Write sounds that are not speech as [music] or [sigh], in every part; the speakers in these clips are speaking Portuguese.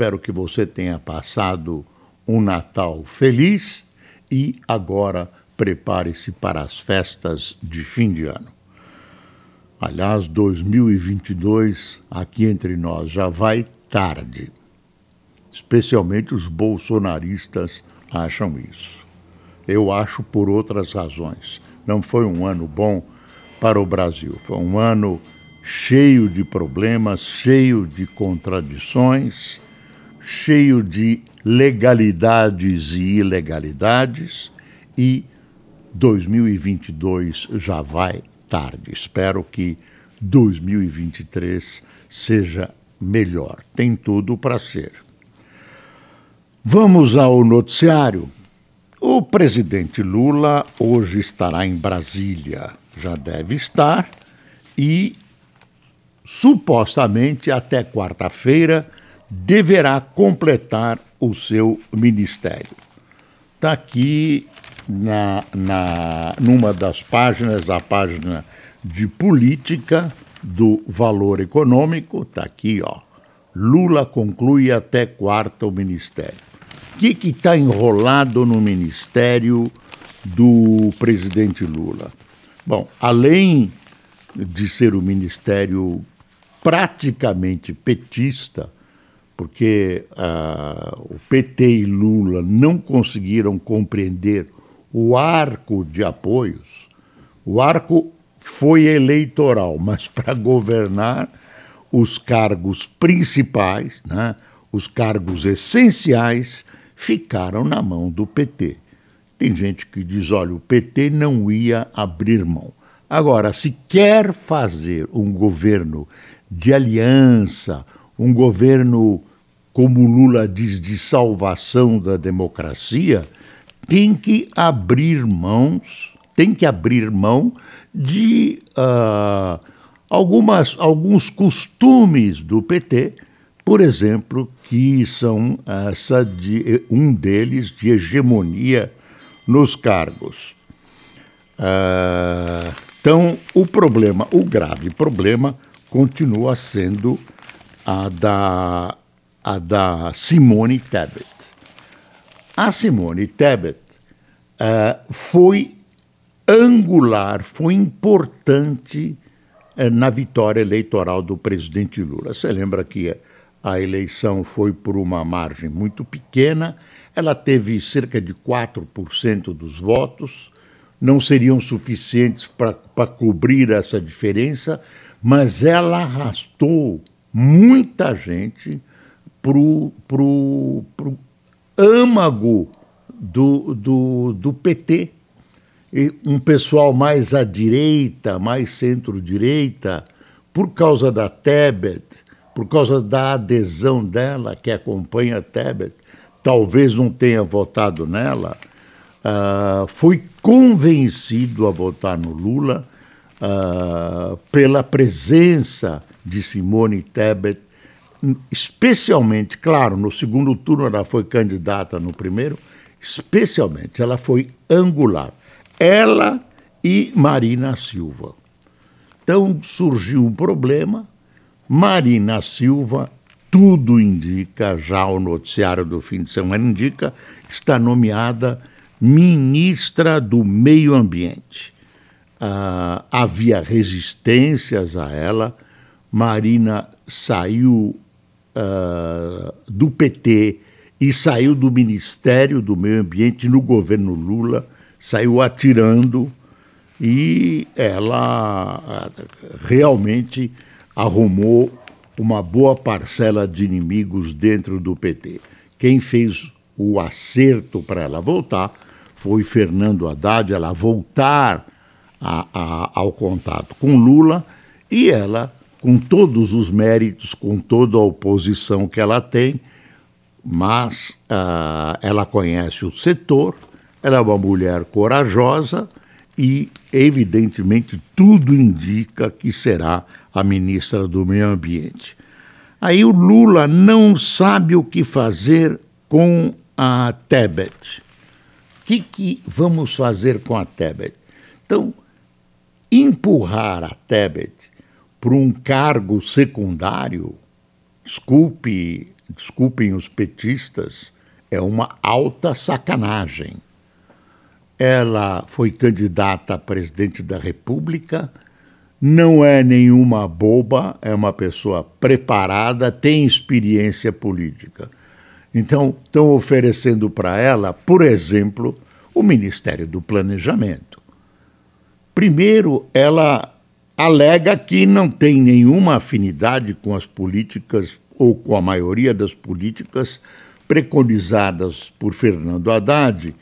Espero que você tenha passado um Natal feliz e agora prepare-se para as festas de fim de ano. Aliás, 2022, aqui entre nós, já vai tarde. Especialmente os bolsonaristas acham isso. Eu acho por outras razões. Não foi um ano bom para o Brasil. Foi um ano cheio de problemas, cheio de contradições, cheio de legalidades e ilegalidades, e 2022 já vai tarde. Espero que 2023 seja melhor. Tem tudo para ser. Vamos ao noticiário. O presidente Lula hoje estará em Brasília, já deve estar, e supostamente até quarta-feira deverá completar o seu ministério. Está aqui na, na, numa das páginas, a página de política do valor econômico, está aqui, ó. Lula conclui até quarta o ministério que está enrolado no ministério do presidente Lula? Bom, além de ser o ministério praticamente petista, porque uh, o PT e Lula não conseguiram compreender o arco de apoios. O arco foi eleitoral, mas [laughs] para governar os cargos principais, né, os cargos essenciais, ficaram na mão do PT. Tem gente que diz: olha, o PT não ia abrir mão. Agora, se quer fazer um governo de aliança, um governo, como Lula diz, de salvação da democracia, tem que abrir mãos, tem que abrir mão de uh, algumas, alguns costumes do PT por exemplo, que são essa de, um deles de hegemonia nos cargos. Uh, então, o problema, o grave problema, continua sendo a da, a da Simone Tebet. A Simone Tebet uh, foi angular, foi importante uh, na vitória eleitoral do presidente Lula. Você lembra que a eleição foi por uma margem muito pequena, ela teve cerca de 4% dos votos, não seriam suficientes para cobrir essa diferença, mas ela arrastou muita gente para o âmago do, do, do PT. E um pessoal mais à direita, mais centro-direita, por causa da Tebet, por causa da adesão dela, que acompanha Tebet, talvez não tenha votado nela, uh, foi convencido a votar no Lula uh, pela presença de Simone Tebet, especialmente, claro, no segundo turno ela foi candidata no primeiro, especialmente ela foi angular. Ela e Marina Silva. Então surgiu um problema, Marina Silva, tudo indica, já o noticiário do fim de semana indica, está nomeada ministra do Meio Ambiente. Uh, havia resistências a ela, Marina saiu uh, do PT e saiu do Ministério do Meio Ambiente no governo Lula, saiu atirando e ela uh, realmente arrumou uma boa parcela de inimigos dentro do PT. Quem fez o acerto para ela voltar foi Fernando Haddad, ela voltar a, a, ao contato com Lula e ela, com todos os méritos, com toda a oposição que ela tem, mas uh, ela conhece o setor, ela é uma mulher corajosa e, evidentemente, tudo indica que será a ministra do Meio Ambiente. Aí o Lula não sabe o que fazer com a Tebet. O que, que vamos fazer com a Tebet? Então, empurrar a Tebet para um cargo secundário, desculpe, desculpem os petistas, é uma alta sacanagem. Ela foi candidata a presidente da República, não é nenhuma boba, é uma pessoa preparada, tem experiência política. Então, estão oferecendo para ela, por exemplo, o Ministério do Planejamento. Primeiro, ela alega que não tem nenhuma afinidade com as políticas ou com a maioria das políticas preconizadas por Fernando Haddad,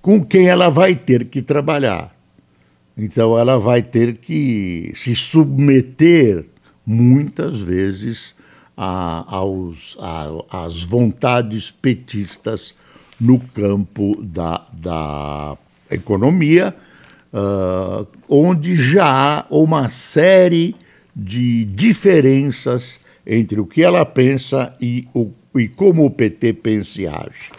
com quem ela vai ter que trabalhar. Então, ela vai ter que se submeter muitas vezes a, aos, a, às vontades petistas no campo da, da economia, uh, onde já há uma série de diferenças entre o que ela pensa e, o, e como o PT pensa e age.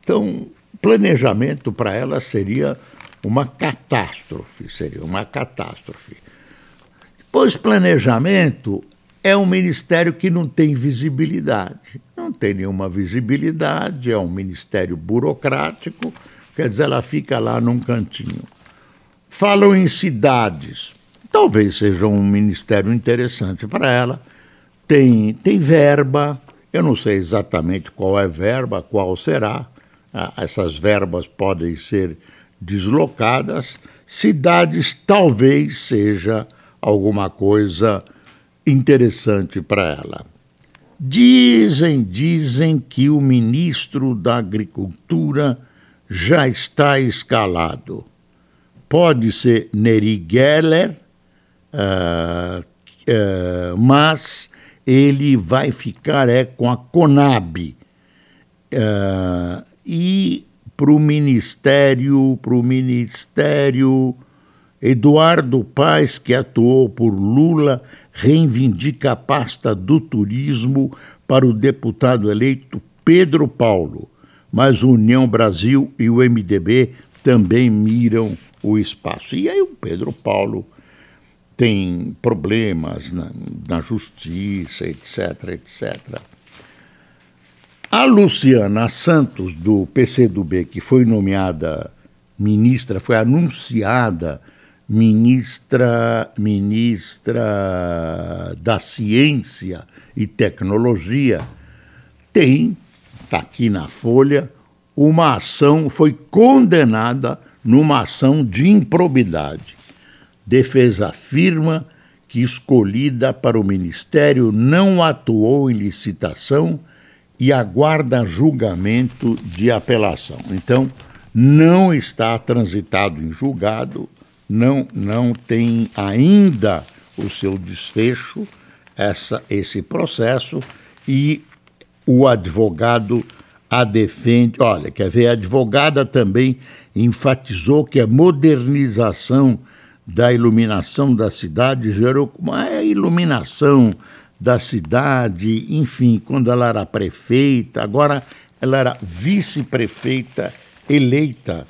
Então, planejamento para ela seria uma catástrofe, seria uma catástrofe. Pois planejamento é um ministério que não tem visibilidade. Não tem nenhuma visibilidade, é um ministério burocrático, quer dizer, ela fica lá num cantinho. Falam em cidades, talvez seja um ministério interessante para ela. Tem, tem verba, eu não sei exatamente qual é verba, qual será. Ah, essas verbas podem ser deslocadas. Cidades talvez seja alguma coisa interessante para ela. Dizem, dizem que o ministro da Agricultura já está escalado. Pode ser Neri Geller, uh, uh, mas ele vai ficar é, com a Conab. Uh, e para o Ministério, para o Ministério, Eduardo Paes, que atuou por Lula, reivindica a pasta do turismo para o deputado eleito Pedro Paulo, mas União Brasil e o MDB também miram o espaço. E aí o Pedro Paulo tem problemas na, na justiça, etc, etc. A Luciana Santos, do PCdoB, que foi nomeada ministra, foi anunciada ministra, ministra da Ciência e Tecnologia, tem, está aqui na Folha, uma ação, foi condenada numa ação de improbidade. Defesa afirma que escolhida para o ministério não atuou em licitação e aguarda julgamento de apelação. Então, não está transitado em julgado não, não tem ainda o seu desfecho essa, esse processo e o advogado a defende. Olha, quer ver? A advogada também enfatizou que a modernização da iluminação da cidade gerou uma iluminação da cidade, enfim, quando ela era prefeita, agora ela era vice-prefeita eleita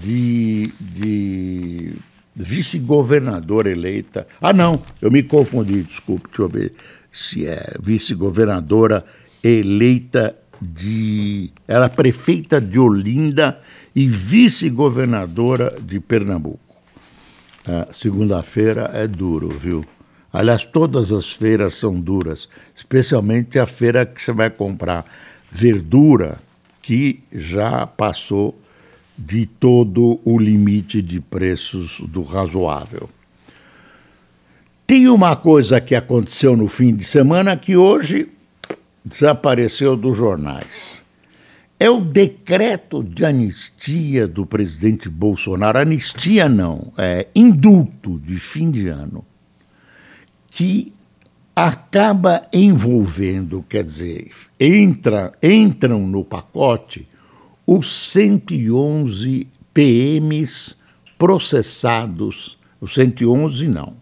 de, de vice-governadora eleita. Ah, não, eu me confundi, desculpe, deixa eu ver se é vice-governadora eleita de. Ela é prefeita de Olinda e vice-governadora de Pernambuco. Ah, Segunda-feira é duro, viu? Aliás, todas as feiras são duras, especialmente a feira que você vai comprar verdura, que já passou de todo o limite de preços do razoável. Tem uma coisa que aconteceu no fim de semana que hoje desapareceu dos jornais. É o decreto de anistia do presidente Bolsonaro. Anistia não, é indulto de fim de ano, que acaba envolvendo, quer dizer, entra, entram no pacote os 111 PMs processados, os 111 não,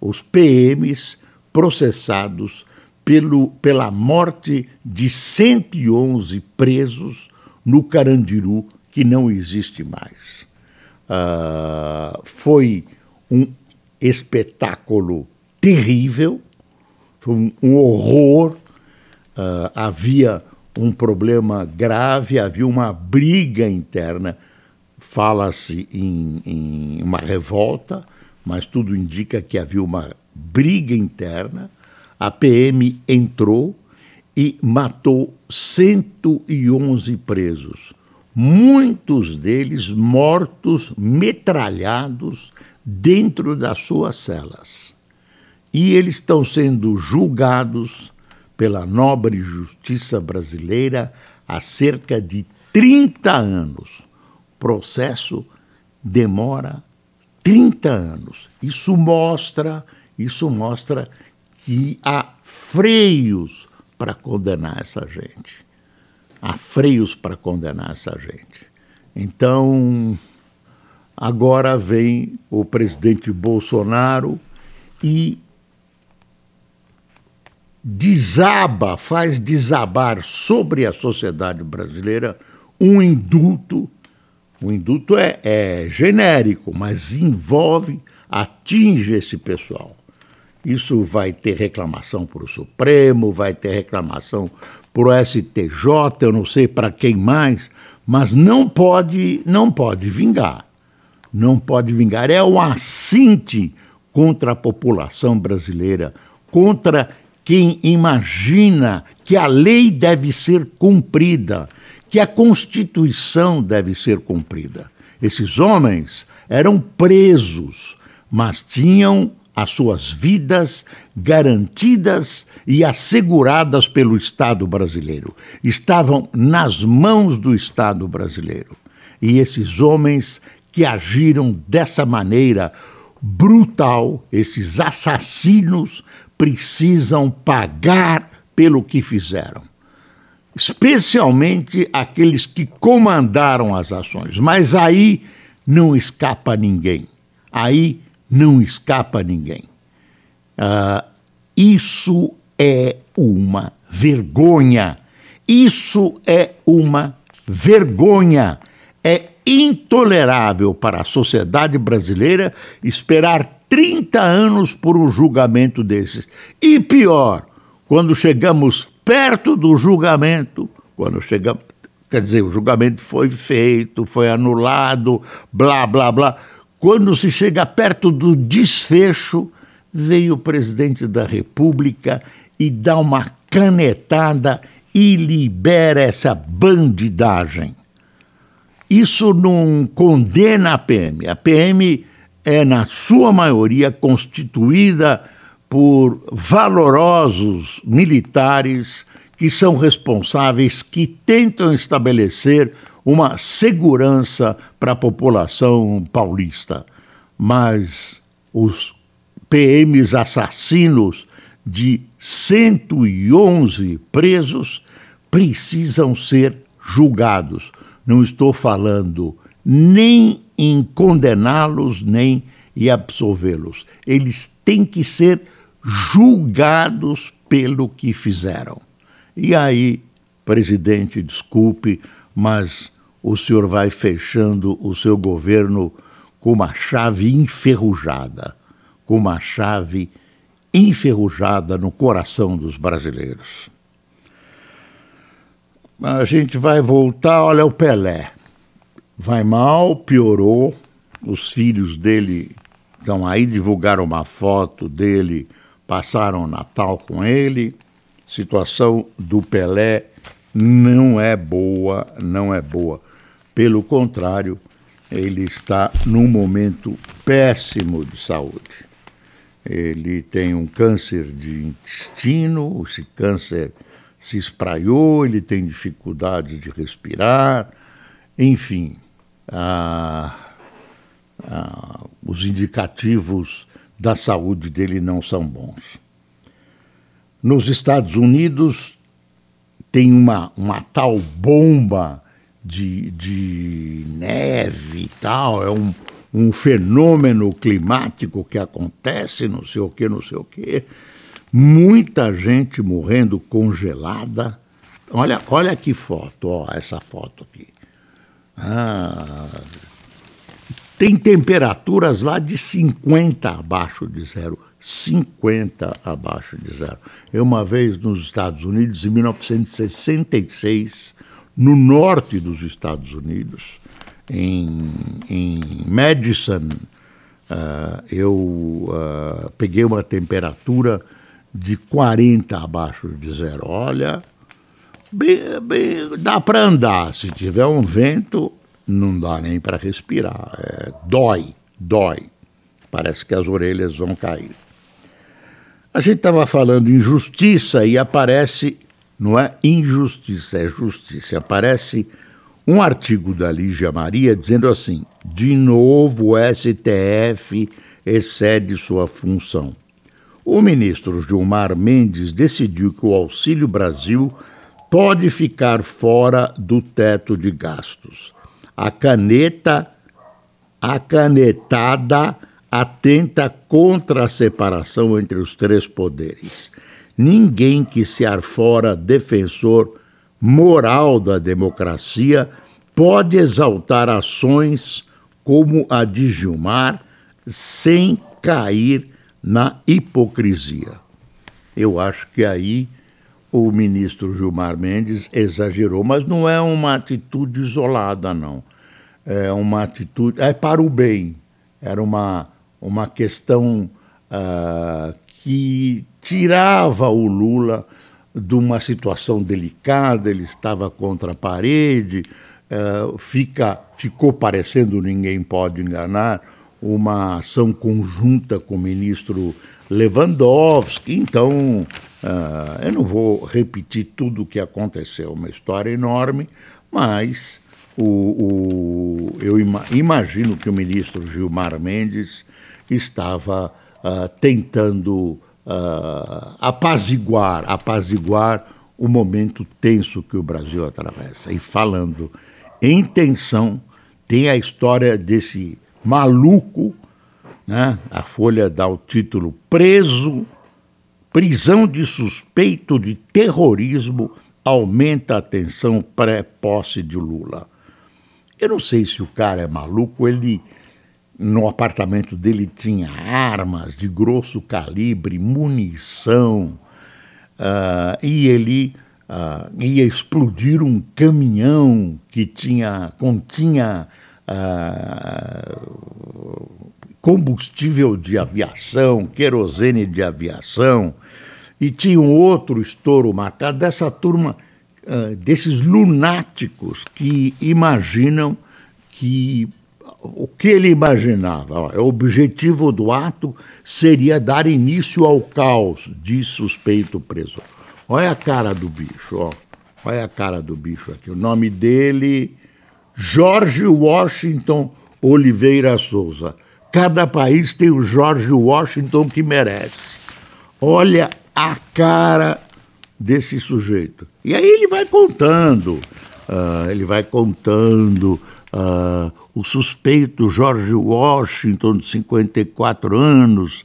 os PMs processados pelo, pela morte de 111 presos no Carandiru, que não existe mais. Uh, foi um espetáculo terrível, foi um, um horror. Uh, havia um problema grave, havia uma briga interna. Fala-se em, em uma revolta, mas tudo indica que havia uma briga interna. A PM entrou e matou 111 presos, muitos deles mortos, metralhados dentro das suas celas. E eles estão sendo julgados pela nobre justiça brasileira há cerca de 30 anos. O processo demora 30 anos. Isso mostra, isso mostra que há freios para condenar essa gente. Há freios para condenar essa gente. Então, agora vem o presidente Bolsonaro e desaba, faz desabar sobre a sociedade brasileira um indulto. O indulto é, é genérico, mas envolve, atinge esse pessoal. Isso vai ter reclamação para o Supremo, vai ter reclamação para o STJ, eu não sei para quem mais, mas não pode, não pode vingar. Não pode vingar. É um assinte contra a população brasileira, contra quem imagina que a lei deve ser cumprida, que a Constituição deve ser cumprida. Esses homens eram presos, mas tinham as suas vidas garantidas e asseguradas pelo Estado brasileiro. Estavam nas mãos do Estado brasileiro. E esses homens que agiram dessa maneira brutal, esses assassinos, precisam pagar pelo que fizeram. Especialmente aqueles que comandaram as ações. Mas aí não escapa ninguém. Aí não escapa ninguém. Uh, isso é uma vergonha. Isso é uma vergonha. É intolerável para a sociedade brasileira esperar 30 anos por um julgamento desses. E pior, quando chegamos perto do julgamento, quando chegamos, quer dizer, o julgamento foi feito, foi anulado, blá, blá, blá. Quando se chega perto do desfecho, veio o presidente da República e dá uma canetada e libera essa bandidagem. Isso não condena a PM. A PM é, na sua maioria, constituída por valorosos militares que são responsáveis, que tentam estabelecer uma segurança para a população paulista. Mas os PMs assassinos de 111 presos precisam ser julgados. Não estou falando nem em condená-los, nem em absolvê-los. Eles têm que ser julgados pelo que fizeram. E aí, presidente, desculpe, mas o senhor vai fechando o seu governo com uma chave enferrujada, com uma chave enferrujada no coração dos brasileiros. A gente vai voltar, olha o Pelé. Vai mal, piorou. Os filhos dele estão aí, divulgaram uma foto dele, passaram o Natal com ele. Situação do Pelé não é boa, não é boa. Pelo contrário, ele está num momento péssimo de saúde. Ele tem um câncer de intestino, esse câncer se espraiou, ele tem dificuldade de respirar, enfim, os indicativos da saúde dele não são bons. nos Estados Unidos tem uma, uma tal bomba de, de neve e tal, é um, um fenômeno climático que acontece, não sei o que, não sei o que. Muita gente morrendo congelada. Olha, olha que foto, ó, essa foto aqui. Ah, tem temperaturas lá de 50 abaixo de zero. 50 abaixo de zero. Eu, uma vez nos Estados Unidos, em 1966, no norte dos Estados Unidos, em, em Madison, uh, eu uh, peguei uma temperatura de 40 abaixo de zero. Olha, bem, bem, dá para andar. Se tiver um vento, não dá nem para respirar. É, dói, dói. Parece que as orelhas vão cair. A gente estava falando em justiça e aparece, não é injustiça, é justiça. Aparece um artigo da Lígia Maria dizendo assim: de novo o STF excede sua função. O ministro Gilmar Mendes decidiu que o Auxílio Brasil pode ficar fora do teto de gastos. A caneta, a canetada atenta contra a separação entre os três poderes. Ninguém que se arfora defensor moral da democracia pode exaltar ações como a de Gilmar sem cair na hipocrisia. Eu acho que aí o ministro Gilmar Mendes exagerou, mas não é uma atitude isolada, não. É uma atitude. É para o bem. Era uma, uma questão uh, que tirava o Lula de uma situação delicada, ele estava contra a parede, uh, fica, ficou parecendo, ninguém pode enganar, uma ação conjunta com o ministro Lewandowski. Então, uh, eu não vou repetir tudo o que aconteceu, uma história enorme, mas o, o, eu ima, imagino que o ministro Gilmar Mendes estava uh, tentando uh, apaziguar, apaziguar o momento tenso que o Brasil atravessa. E falando em tensão, tem a história desse maluco né? A Folha dá o título Preso, prisão de suspeito de terrorismo aumenta a tensão pré-posse de Lula. Eu não sei se o cara é maluco, ele no apartamento dele tinha armas de grosso calibre, munição, uh, e ele uh, ia explodir um caminhão que tinha continha uh, combustível de aviação, querosene de aviação, e tinha um outro estouro marcado dessa turma, desses lunáticos que imaginam que o que ele imaginava, o objetivo do ato seria dar início ao caos, diz suspeito preso. Olha a cara do bicho, ó. Olha a cara do bicho aqui. O nome dele, Jorge Washington Oliveira Souza. Cada país tem o George Washington que merece. Olha a cara desse sujeito. E aí ele vai contando, uh, ele vai contando uh, o suspeito George Washington, de 54 anos,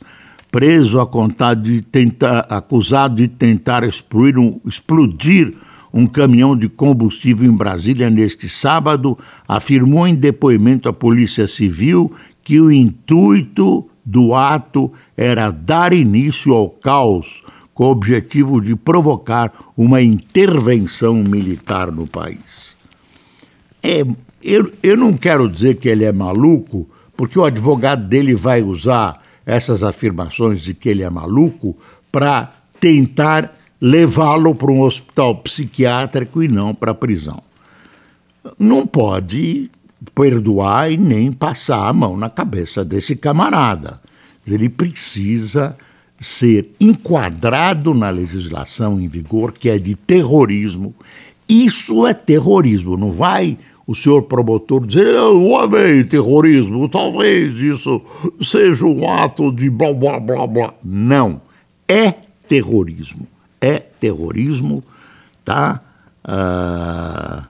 preso a contar de tentar, acusado de tentar explodir um, explodir um caminhão de combustível em Brasília neste sábado, afirmou em depoimento à Polícia Civil que o intuito do ato era dar início ao caos com o objetivo de provocar uma intervenção militar no país. É, eu, eu não quero dizer que ele é maluco, porque o advogado dele vai usar essas afirmações de que ele é maluco para tentar levá-lo para um hospital psiquiátrico e não para a prisão. Não pode perdoar e nem passar a mão na cabeça desse camarada. Ele precisa ser enquadrado na legislação em vigor, que é de terrorismo. Isso é terrorismo, não vai o senhor promotor dizer, eu amei terrorismo, talvez isso seja um ato de blá blá blá blá. Não, é terrorismo. é terrorismo, tá? Ah,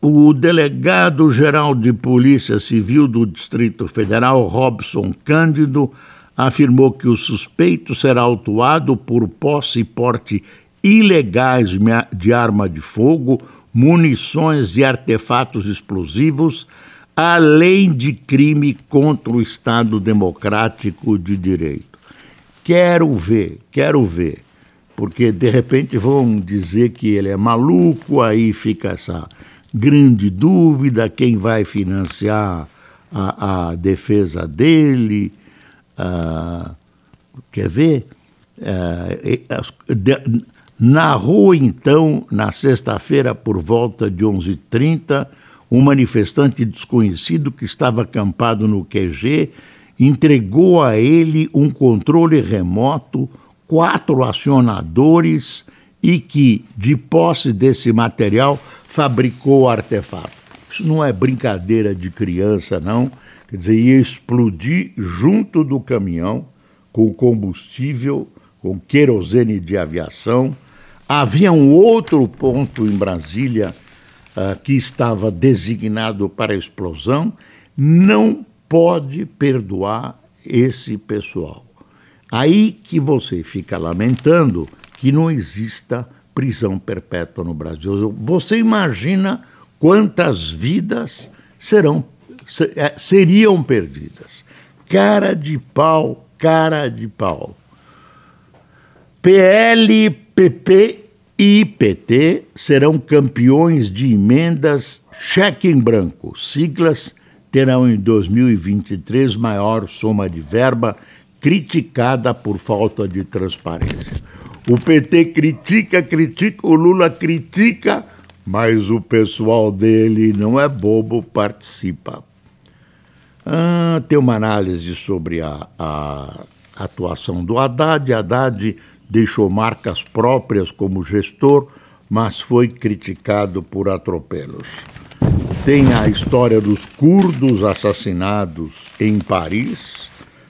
o delegado-geral de Polícia Civil do Distrito Federal, Robson Cândido, afirmou que o suspeito será autuado por posse e porte ilegais de arma de fogo, munições e artefatos explosivos, além de crime contra o Estado Democrático de Direito. Quero ver, quero ver, porque de repente vão dizer que ele é maluco, aí fica essa grande dúvida quem vai financiar a, a defesa dele. Uh, quer ver? Uh, narrou então, na sexta-feira, por volta de 11h30, um manifestante desconhecido que estava acampado no QG entregou a ele um controle remoto, quatro acionadores e que, de posse desse material, fabricou o artefato. Isso não é brincadeira de criança, não. Quer dizer, ia explodir junto do caminhão com combustível, com querosene de aviação. Havia um outro ponto em Brasília uh, que estava designado para explosão. Não pode perdoar esse pessoal. Aí que você fica lamentando que não exista prisão perpétua no Brasil. Você imagina quantas vidas serão é, seriam perdidas. Cara de pau, cara de pau. PL, PP e PT serão campeões de emendas cheque em branco. Siglas terão em 2023 maior soma de verba criticada por falta de transparência. O PT critica, critica, o Lula critica, mas o pessoal dele não é bobo, participa. Ah, tem uma análise sobre a, a atuação do Haddad. Haddad deixou marcas próprias como gestor, mas foi criticado por atropelos. Tem a história dos curdos assassinados em Paris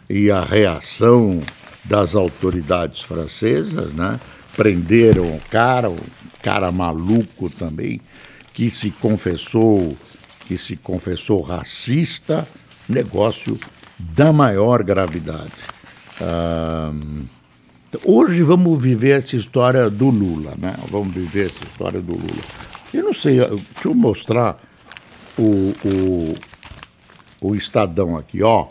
e a reação das autoridades francesas, né? Prenderam o cara, o cara maluco também, que se confessou, que se confessou racista, negócio da maior gravidade. Ah, hoje vamos viver essa história do Lula, né? Vamos viver essa história do Lula. Eu não sei, deixa eu mostrar o, o, o Estadão aqui, ó.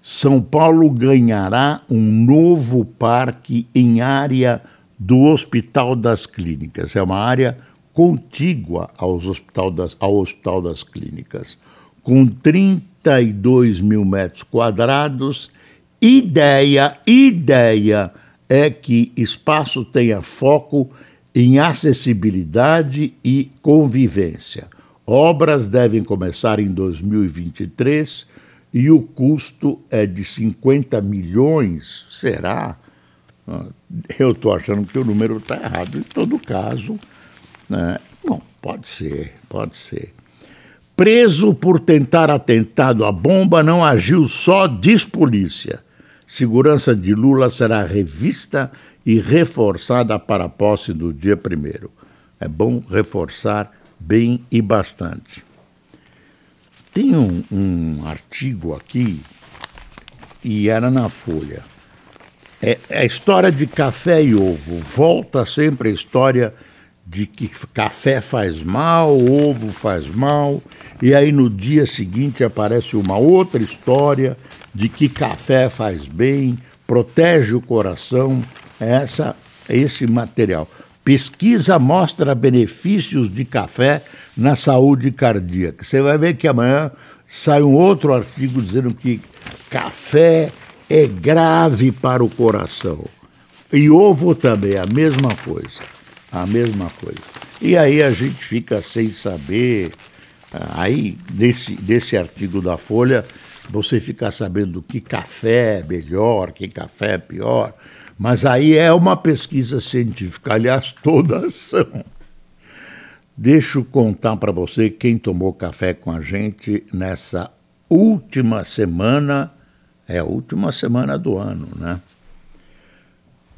São Paulo ganhará um novo parque em área do Hospital das Clínicas. É uma área contígua aos hospital das, ao Hospital das Clínicas, com 32 mil metros quadrados. Ideia, ideia é que espaço tenha foco em acessibilidade e convivência. Obras devem começar em 2023 e o custo é de 50 milhões. Será? Ah, eu estou achando que o número está errado. Em todo caso, né? bom, pode ser, pode ser. Preso por tentar atentado à bomba, não agiu só, diz polícia. Segurança de Lula será revista e reforçada para a posse do dia primeiro. É bom reforçar bem e bastante. Tem um, um artigo aqui, e era na Folha. É, é a história de café e ovo. Volta sempre a história de que café faz mal, ovo faz mal, e aí no dia seguinte aparece uma outra história de que café faz bem, protege o coração, essa esse material. Pesquisa mostra benefícios de café na saúde cardíaca. Você vai ver que amanhã sai um outro artigo dizendo que café é grave para o coração. E ovo também, a mesma coisa. A mesma coisa. E aí a gente fica sem saber. Aí, desse, desse artigo da Folha, você fica sabendo que café é melhor, que café é pior. Mas aí é uma pesquisa científica, aliás, todas [laughs] são. Deixa eu contar para você quem tomou café com a gente nessa última semana, é a última semana do ano, né?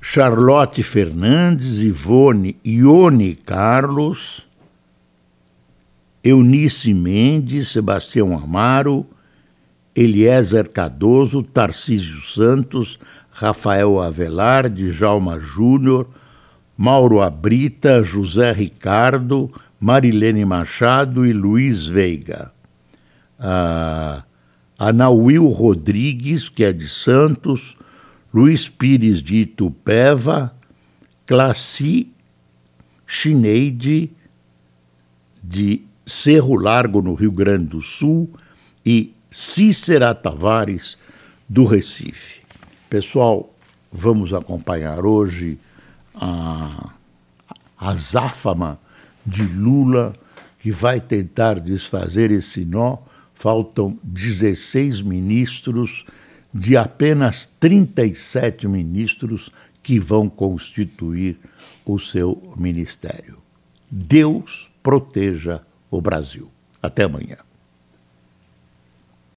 Charlotte Fernandes, Ivone Ione Carlos, Eunice Mendes, Sebastião Amaro, Eliezer Cardoso, Tarcísio Santos, Rafael Avelar, Djalma Júnior, Mauro Abrita, José Ricardo, Marilene Machado e Luiz Veiga. Ah, Anauil Rodrigues, que é de Santos, Luiz Pires de Itupeva, Classi Chineide de Cerro Largo, no Rio Grande do Sul, e Cícera Tavares, do Recife. Pessoal, vamos acompanhar hoje a, a záfama de Lula, que vai tentar desfazer esse nó. Faltam 16 ministros de apenas 37 ministros que vão constituir o seu ministério. Deus proteja o Brasil. Até amanhã.